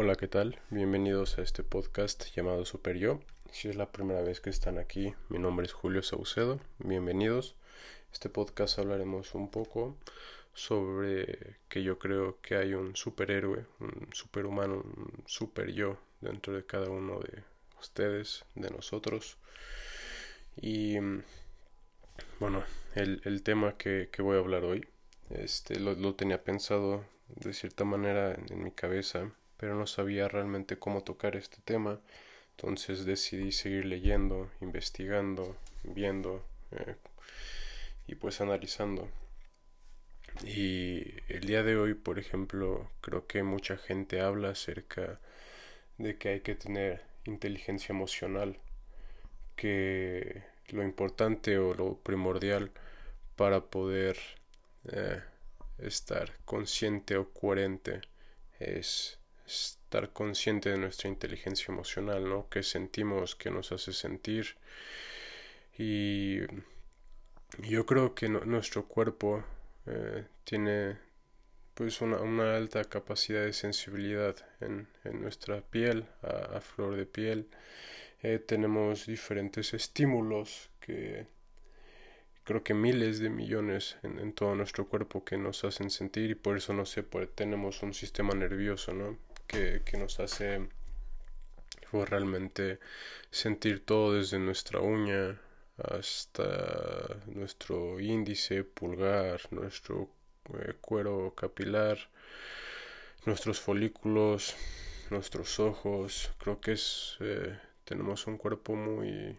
Hola, ¿qué tal? Bienvenidos a este podcast llamado Super Yo. Si es la primera vez que están aquí, mi nombre es Julio Saucedo. Bienvenidos. Este podcast hablaremos un poco sobre que yo creo que hay un superhéroe, un superhumano, un super yo dentro de cada uno de ustedes, de nosotros. Y bueno, el, tema que, voy a hablar hoy, este, lo, tenía pensado de cierta manera en mi cabeza pero no sabía realmente cómo tocar este tema, entonces decidí seguir leyendo, investigando, viendo eh, y pues analizando. Y el día de hoy, por ejemplo, creo que mucha gente habla acerca de que hay que tener inteligencia emocional, que lo importante o lo primordial para poder eh, estar consciente o coherente es estar consciente de nuestra inteligencia emocional, ¿no? Que sentimos, que nos hace sentir. Y yo creo que nuestro cuerpo eh, tiene pues una, alta capacidad de sensibilidad en, nuestra piel, a, flor de piel. Eh, tenemos diferentes estímulos que creo que miles de millones en, todo nuestro cuerpo que nos hacen sentir y por eso no sé, pues, tenemos un sistema nervioso, ¿no? Que, nos hace pues, realmente sentir todo desde nuestra uña hasta nuestro índice, pulgar, nuestro eh, cuero capilar, nuestros folículos, nuestros ojos. Creo que es eh, tenemos un cuerpo muy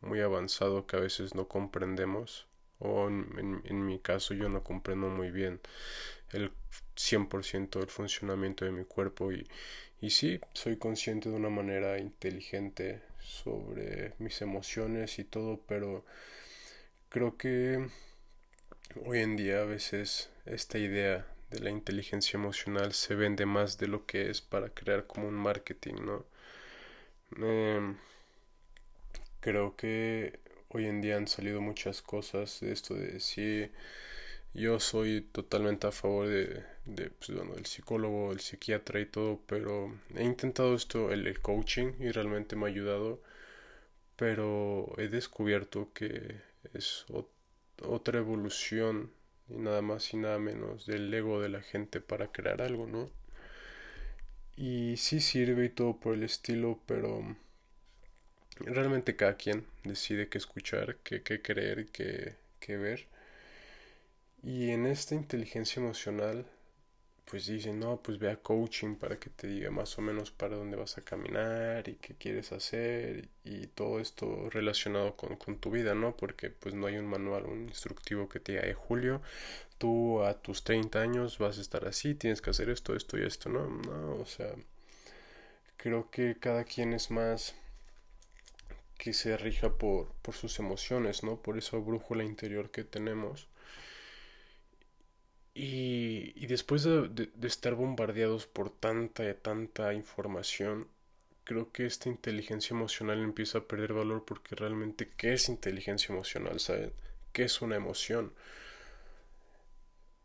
muy avanzado que a veces no comprendemos o en, mi caso yo no comprendo muy bien el 100% del funcionamiento de mi cuerpo y, y sí, soy consciente de una manera inteligente sobre mis emociones y todo, pero creo que hoy en día a veces esta idea de la inteligencia emocional se vende más de lo que es para crear como un marketing, ¿no? Em, creo que hoy en día han salido muchas cosas de esto de si yo soy totalmente a favor de, pues, bueno, el psicólogo, el psiquiatra y todo, pero he intentado esto, el, coaching, y realmente me ha ayudado, pero he descubierto que es otra evolución y nada más y nada menos del ego de la gente para crear algo, ¿no? Y sí sirve y todo por el estilo, pero realmente cada quien decide qué escuchar, qué, qué creer, qué, qué ver. Y en esta inteligencia emocional, pues dicen, no, pues ve a coaching para que te diga más o menos para dónde vas a caminar y qué quieres hacer y todo esto relacionado con, con tu vida, ¿no? Porque pues no hay un manual, un instructivo que te diga, eh, Julio, tú a tus 30 años vas a estar así, tienes que hacer esto, esto y esto, ¿no? No, o sea, creo que cada quien es más que se rija por, por sus emociones, ¿no? Por esa brújula interior que tenemos y, y después de, estar bombardeados por tanta tanta información, creo que esta inteligencia emocional empieza a perder valor porque realmente, ¿qué es inteligencia emocional? ¿Saben? ¿Qué es una emoción?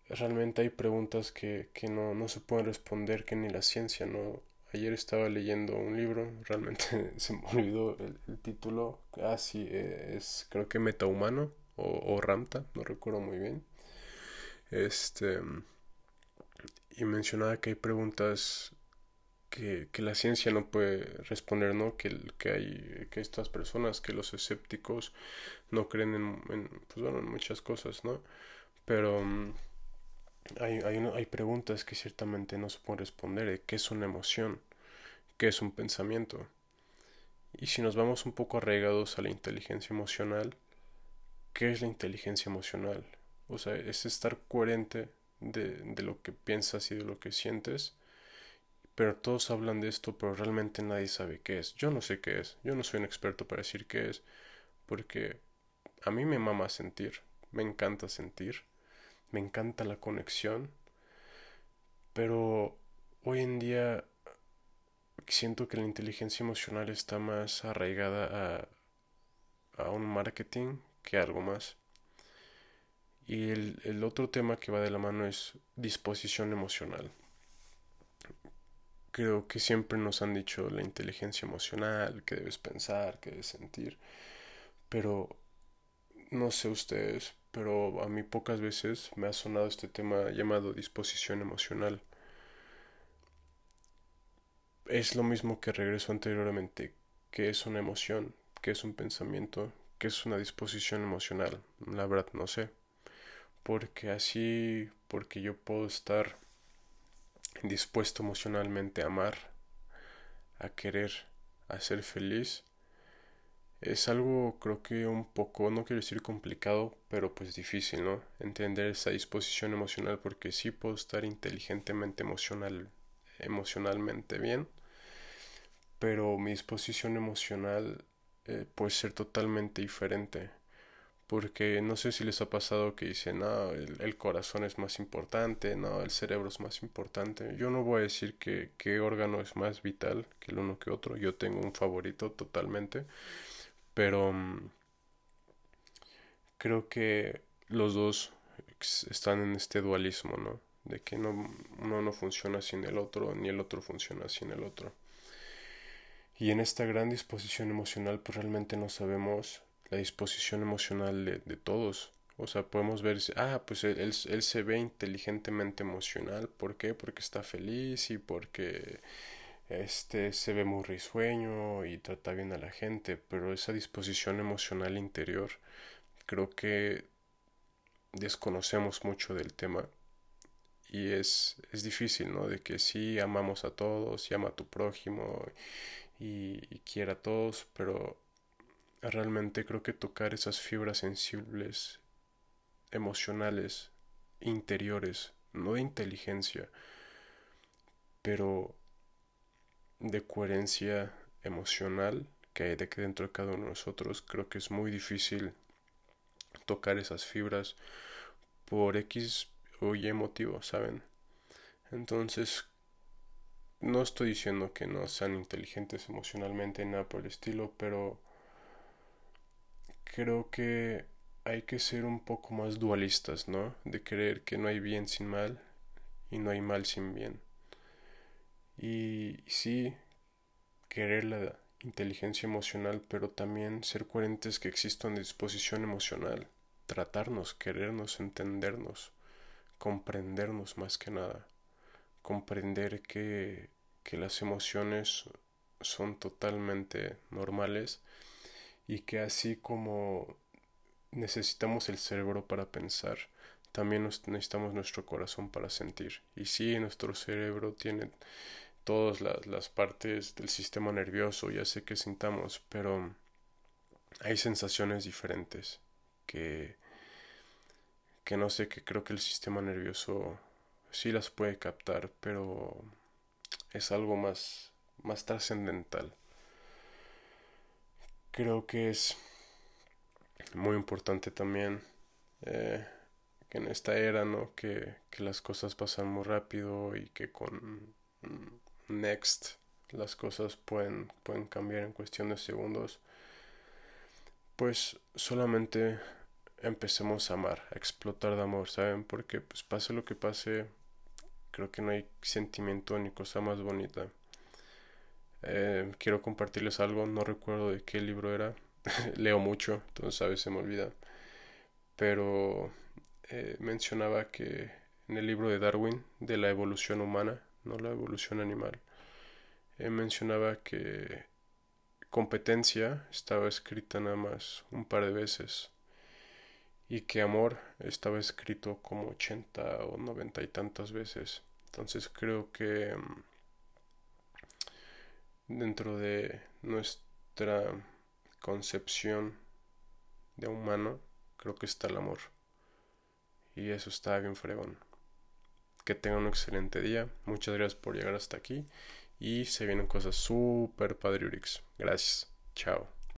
Realmente hay preguntas que, que no, no se pueden responder, que ni la ciencia, ¿no? Ayer estaba leyendo un libro, realmente se me olvidó el, título. Ah, sí, es creo que Metahumano o, o Ramta, no recuerdo muy bien este, y mencionaba que hay preguntas que, que, la ciencia no puede responder, ¿no? Que, que hay que estas personas, que los escépticos no creen en, pues bueno, en muchas cosas, ¿no? Pero mm, hay, hay, preguntas que ciertamente no se pueden responder. ¿Qué es una emoción? ¿Qué es un pensamiento? Y si nos vamos un poco arraigados a la inteligencia emocional, ¿qué es la inteligencia emocional? O sea, es estar coherente de, de lo que piensas y de lo que sientes. Pero todos hablan de esto, pero realmente nadie sabe qué es. Yo no sé qué es. Yo no soy un experto para decir qué es. Porque a mí me mama sentir. Me encanta sentir. Me encanta la conexión. Pero hoy en día siento que la inteligencia emocional está más arraigada a, un marketing que algo más. Y el, otro tema que va de la mano es disposición emocional. creo que siempre nos han dicho la inteligencia emocional, que debes pensar, que debes sentir, pero no sé ustedes, pero a mí pocas veces me ha sonado este tema llamado disposición emocional. Es lo mismo que regreso anteriormente, que es una emoción, que es un pensamiento, que es una disposición emocional. La verdad no sé. Porque así, porque yo puedo estar dispuesto emocionalmente a amar, a querer, a ser feliz, es algo creo que un poco, no quiero decir complicado, pero pues difícil, ¿no? Entender esa disposición emocional porque sí puedo estar inteligentemente emocional, emocionalmente bien, pero mi disposición emocional eh, puede ser totalmente diferente porque no sé si les ha pasado que dicen, no, el, corazón es más importante, no, el cerebro es más importante. Yo no voy a decir que qué órgano es más vital que el uno que otro, yo tengo un favorito totalmente, pero mm, creo que los dos están en este dualismo, ¿no? De que no, uno no funciona sin el otro, ni el otro funciona sin el otro. Y en esta gran disposición emocional, pues realmente no sabemos la disposición emocional de, todos. O sea, podemos ver, ah, pues él, él, se ve inteligentemente emocional. ¿Por qué? Porque está feliz y porque este se ve muy risueño y trata bien a la gente. Pero esa disposición emocional interior, creo que desconocemos mucho del tema. Y es, es difícil, ¿no? De que sí amamos a todos y ama a tu prójimo y, y quiera a todos, pero realmente creo que tocar esas fibras sensibles, emocionales, interiores, no de inteligencia, pero de coherencia emocional que hay de que dentro de cada uno de nosotros, creo que es muy difícil tocar esas fibras por X o Y motivo, ¿saben? Entonces, no estoy diciendo que no sean inteligentes emocionalmente, nada por el estilo, pero creo que hay que ser un poco más dualistas, ¿no? De creer que no hay bien sin mal y no hay mal sin bien. Y sí, querer la inteligencia emocional, pero también ser coherentes que exista una disposición emocional, tratarnos, querernos, entendernos, comprendernos más que nada, comprender que, que las emociones son totalmente normales y que así como necesitamos el cerebro para pensar, también necesitamos nuestro corazón para sentir. Y sí, nuestro cerebro tiene todas las, partes del sistema nervioso, ya sé que sintamos, pero hay sensaciones diferentes que, que no sé, que creo que el sistema nervioso sí las puede captar, pero es algo más, más trascendental creo que es muy importante también eh, que en esta era, ¿no? Que, que, las cosas pasan muy rápido y que con Next las cosas pueden, pueden cambiar en cuestión de segundos. Pues solamente empecemos a amar, a explotar de amor, ¿saben? Porque pues pase lo que pase, creo que no hay sentimiento ni cosa más bonita eh, quiero compartirles algo, no recuerdo de qué libro era, leo mucho, entonces a veces se me olvida, pero eh, mencionaba que en el libro de Darwin, de la evolución humana, no la evolución animal, eh, mencionaba que competencia estaba escrita nada más un par de veces y que amor estaba escrito como 80 o 90 y tantas veces. Entonces creo que mm, dentro de nuestra concepción de humano, creo que está el amor. Y eso está bien fregón. Que tengan un excelente día. Muchas gracias por llegar hasta aquí. Y se vienen cosas súper padriurix. Gracias. Chao.